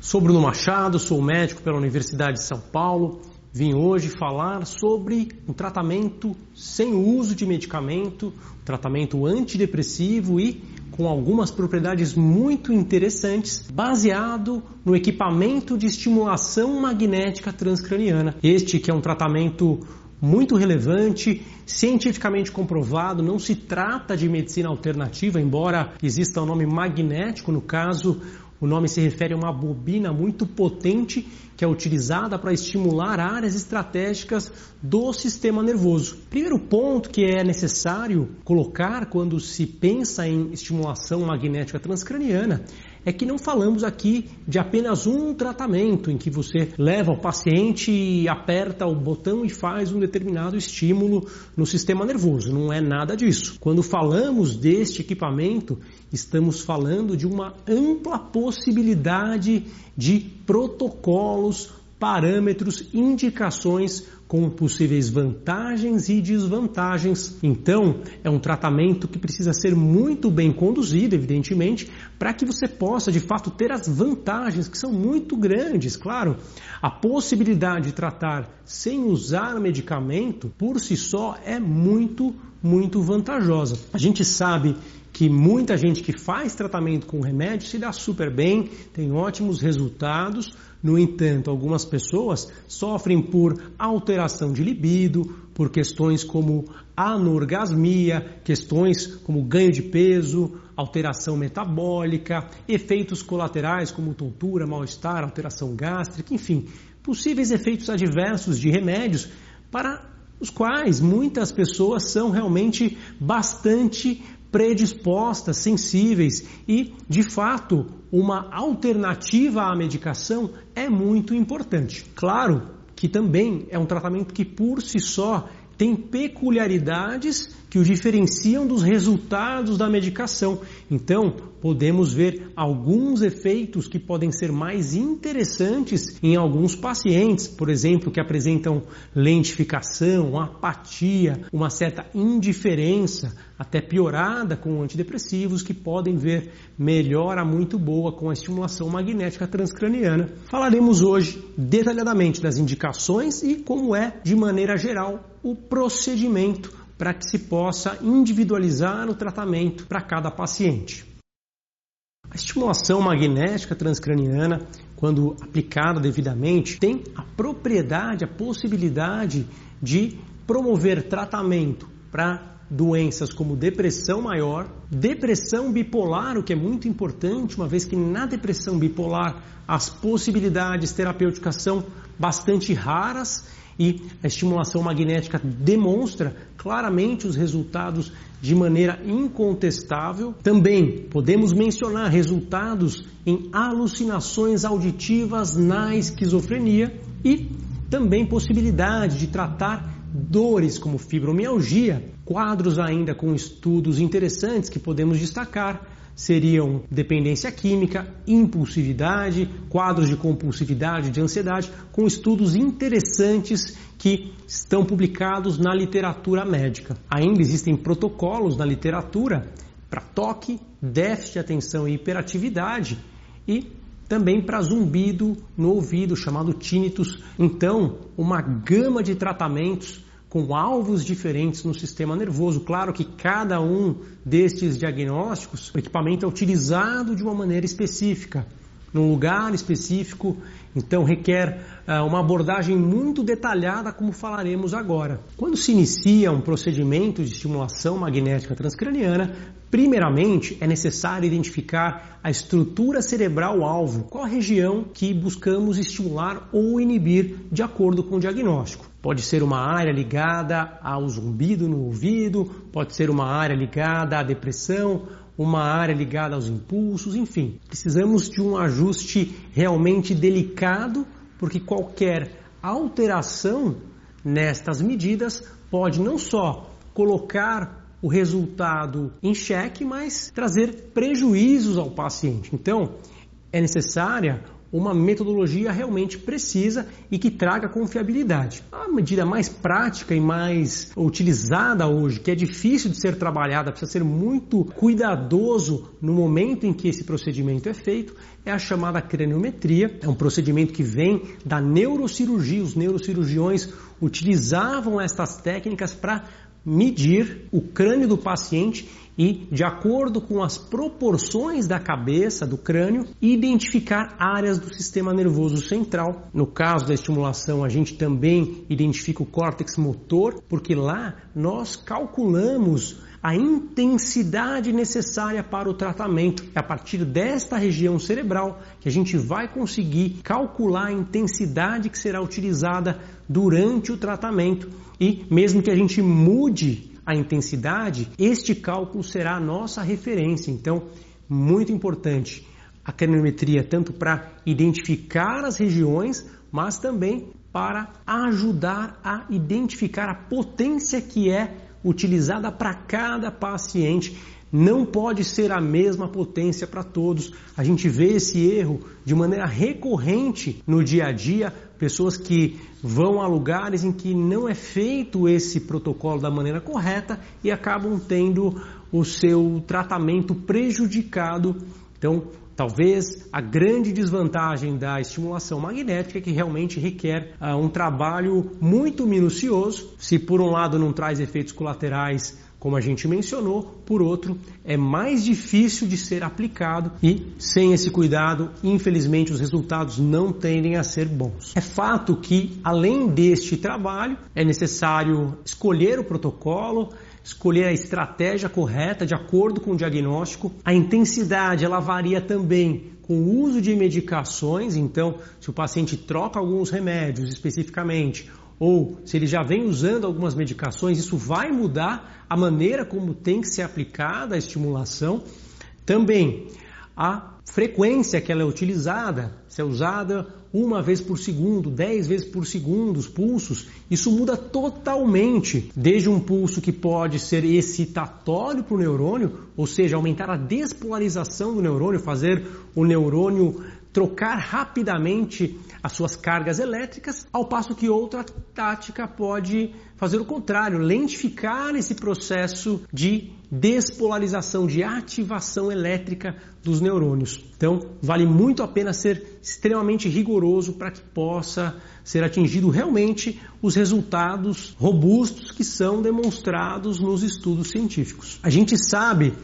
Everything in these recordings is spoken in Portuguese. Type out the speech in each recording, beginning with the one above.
Sou Bruno Machado, sou médico pela Universidade de São Paulo. Vim hoje falar sobre um tratamento sem uso de medicamento, um tratamento antidepressivo e com algumas propriedades muito interessantes, baseado no equipamento de estimulação magnética transcraniana. Este que é um tratamento muito relevante, cientificamente comprovado, não se trata de medicina alternativa, embora exista o um nome magnético no caso, o nome se refere a uma bobina muito potente que é utilizada para estimular áreas estratégicas do sistema nervoso. Primeiro ponto que é necessário colocar quando se pensa em estimulação magnética transcraniana é que não falamos aqui de apenas um tratamento em que você leva o paciente aperta o botão e faz um determinado estímulo no sistema nervoso. Não é nada disso. Quando falamos deste equipamento, estamos falando de uma ampla possibilidade de protocolos parâmetros, indicações com possíveis vantagens e desvantagens. Então, é um tratamento que precisa ser muito bem conduzido, evidentemente, para que você possa de fato ter as vantagens que são muito grandes. Claro, a possibilidade de tratar sem usar medicamento por si só é muito, muito vantajosa. A gente sabe que muita gente que faz tratamento com remédio se dá super bem, tem ótimos resultados. No entanto, algumas pessoas sofrem por alteração de libido, por questões como anorgasmia, questões como ganho de peso, alteração metabólica, efeitos colaterais como tontura, mal-estar, alteração gástrica, enfim, possíveis efeitos adversos de remédios para os quais muitas pessoas são realmente bastante predispostas, sensíveis e, de fato, uma alternativa à medicação é muito importante. Claro que também é um tratamento que por si só tem peculiaridades que o diferenciam dos resultados da medicação. Então, podemos ver alguns efeitos que podem ser mais interessantes em alguns pacientes, por exemplo, que apresentam lentificação, apatia, uma certa indiferença, até piorada com antidepressivos, que podem ver melhora muito boa com a estimulação magnética transcraniana. Falaremos hoje detalhadamente das indicações e como é, de maneira geral, o procedimento para que se possa individualizar o tratamento para cada paciente. A estimulação magnética transcraniana, quando aplicada devidamente, tem a propriedade, a possibilidade de promover tratamento para doenças como depressão maior, depressão bipolar, o que é muito importante, uma vez que na depressão bipolar as possibilidades terapêuticas são bastante raras e a estimulação magnética demonstra claramente os resultados de maneira incontestável. Também podemos mencionar resultados em alucinações auditivas na esquizofrenia e também possibilidade de tratar dores como fibromialgia, quadros ainda com estudos interessantes que podemos destacar seriam dependência química, impulsividade, quadros de compulsividade, de ansiedade, com estudos interessantes que estão publicados na literatura médica. Ainda existem protocolos na literatura para toque, déficit de atenção e hiperatividade e também para zumbido no ouvido, chamado tinnitus. Então, uma gama de tratamentos com alvos diferentes no sistema nervoso. Claro que cada um destes diagnósticos, o equipamento é utilizado de uma maneira específica, num lugar específico, então requer uh, uma abordagem muito detalhada, como falaremos agora. Quando se inicia um procedimento de estimulação magnética transcraniana, primeiramente é necessário identificar a estrutura cerebral alvo, qual a região que buscamos estimular ou inibir de acordo com o diagnóstico. Pode ser uma área ligada ao zumbido no ouvido, pode ser uma área ligada à depressão, uma área ligada aos impulsos, enfim. Precisamos de um ajuste realmente delicado, porque qualquer alteração nestas medidas pode não só colocar o resultado em xeque, mas trazer prejuízos ao paciente. Então, é necessária uma metodologia realmente precisa e que traga confiabilidade. A medida mais prática e mais utilizada hoje, que é difícil de ser trabalhada, precisa ser muito cuidadoso no momento em que esse procedimento é feito, é a chamada craniometria. É um procedimento que vem da neurocirurgia. Os neurocirurgiões utilizavam estas técnicas para medir o crânio do paciente e, de acordo com as proporções da cabeça, do crânio, identificar áreas do sistema nervoso central. No caso da estimulação, a gente também identifica o córtex motor, porque lá nós calculamos a intensidade necessária para o tratamento. É a partir desta região cerebral que a gente vai conseguir calcular a intensidade que será utilizada durante o tratamento. E mesmo que a gente mude a intensidade, este cálculo será a nossa referência. Então, muito importante a craniometria tanto para identificar as regiões, mas também para ajudar a identificar a potência que é utilizada para cada paciente. Não pode ser a mesma potência para todos. A gente vê esse erro de maneira recorrente no dia a dia, pessoas que vão a lugares em que não é feito esse protocolo da maneira correta e acabam tendo o seu tratamento prejudicado. Então, talvez a grande desvantagem da estimulação magnética é que realmente requer uh, um trabalho muito minucioso. Se por um lado não traz efeitos colaterais como a gente mencionou, por outro, é mais difícil de ser aplicado e, sem esse cuidado, infelizmente os resultados não tendem a ser bons. É fato que, além deste trabalho, é necessário escolher o protocolo, escolher a estratégia correta de acordo com o diagnóstico. A intensidade ela varia também com o uso de medicações, então, se o paciente troca alguns remédios especificamente ou se ele já vem usando algumas medicações, isso vai mudar a maneira como tem que ser aplicada a estimulação. Também a frequência que ela é utilizada, se é usada uma vez por segundo, dez vezes por segundo, os pulsos, isso muda totalmente, desde um pulso que pode ser excitatório para o neurônio, ou seja, aumentar a despolarização do neurônio, fazer o neurônio trocar rapidamente as suas cargas elétricas, ao passo que outra tática pode fazer o contrário, lentificar esse processo de despolarização, de ativação elétrica dos neurônios. Então, vale muito a pena ser extremamente rigoroso para que possa ser atingido realmente os resultados robustos que são demonstrados nos estudos científicos. A gente sabe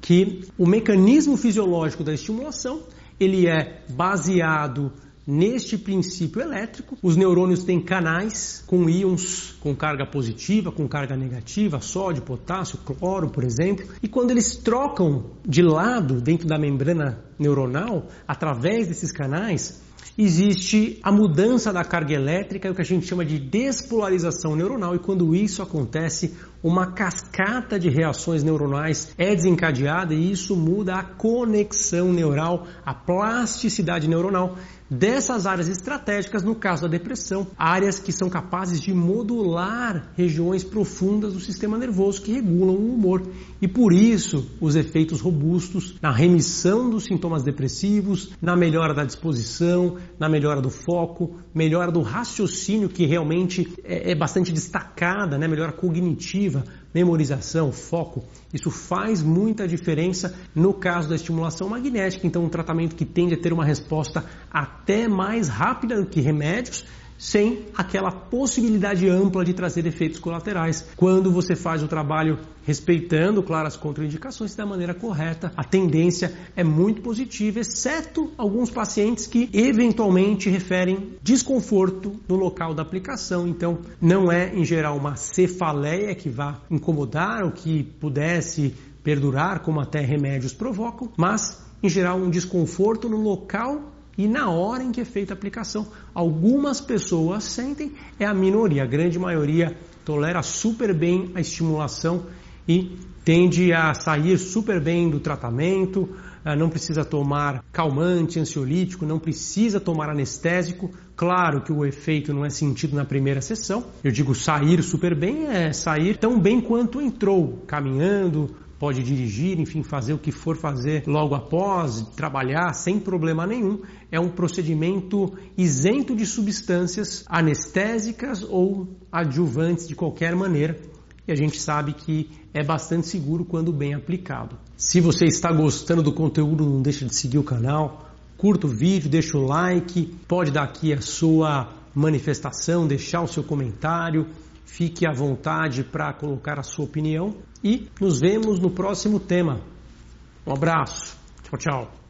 que o mecanismo fisiológico da estimulação ele é baseado neste princípio elétrico. Os neurônios têm canais com íons com carga positiva, com carga negativa, sódio, potássio, cloro, por exemplo. E quando eles trocam de lado dentro da membrana neuronal, através desses canais, existe a mudança da carga elétrica, o que a gente chama de despolarização neuronal, e quando isso acontece, uma cascata de reações neuronais é desencadeada e isso muda a conexão neural, a plasticidade neuronal dessas áreas estratégicas, no caso da depressão, áreas que são capazes de modular regiões profundas do sistema nervoso que regulam o humor. E por isso, os efeitos robustos na remissão dos sintomas depressivos, na melhora da disposição, na melhora do foco, melhora do raciocínio, que realmente é, é bastante destacada, né? melhora cognitiva, memorização, foco, isso faz muita diferença no caso da estimulação magnética. Então, um tratamento que tende a ter uma resposta até mais rápida do que remédios, sem aquela possibilidade ampla de trazer efeitos colaterais. Quando você faz o trabalho respeitando, claro, as contraindicações da maneira correta, a tendência é muito positiva, exceto alguns pacientes que eventualmente referem desconforto no local da aplicação. Então, não é em geral uma cefaleia que vá incomodar ou que pudesse perdurar, como até remédios provocam, mas em geral um desconforto no local e na hora em que é feita a aplicação. Algumas pessoas sentem, é a minoria, a grande maioria tolera super bem a estimulação e tende a sair super bem do tratamento, eh, não precisa tomar calmante, ansiolítico, não precisa tomar anestésico. Claro que o efeito não é sentido na primeira sessão. Eu digo sair super bem é sair tão bem quanto entrou, caminhando, pode dirigir, enfim, fazer o que for fazer logo após, trabalhar sem problema nenhum. É um procedimento isento de substâncias anestésicas ou adjuvantes de qualquer maneira. E a gente sabe que é bastante seguro quando bem aplicado. Se você está gostando do conteúdo, não deixa de seguir o canal, curta o vídeo, deixa o like, pode dar aqui a sua manifestação, deixar o seu comentário, fique à vontade para colocar a sua opinião e nos vemos no próximo tema. Um abraço. Tchau, tchau.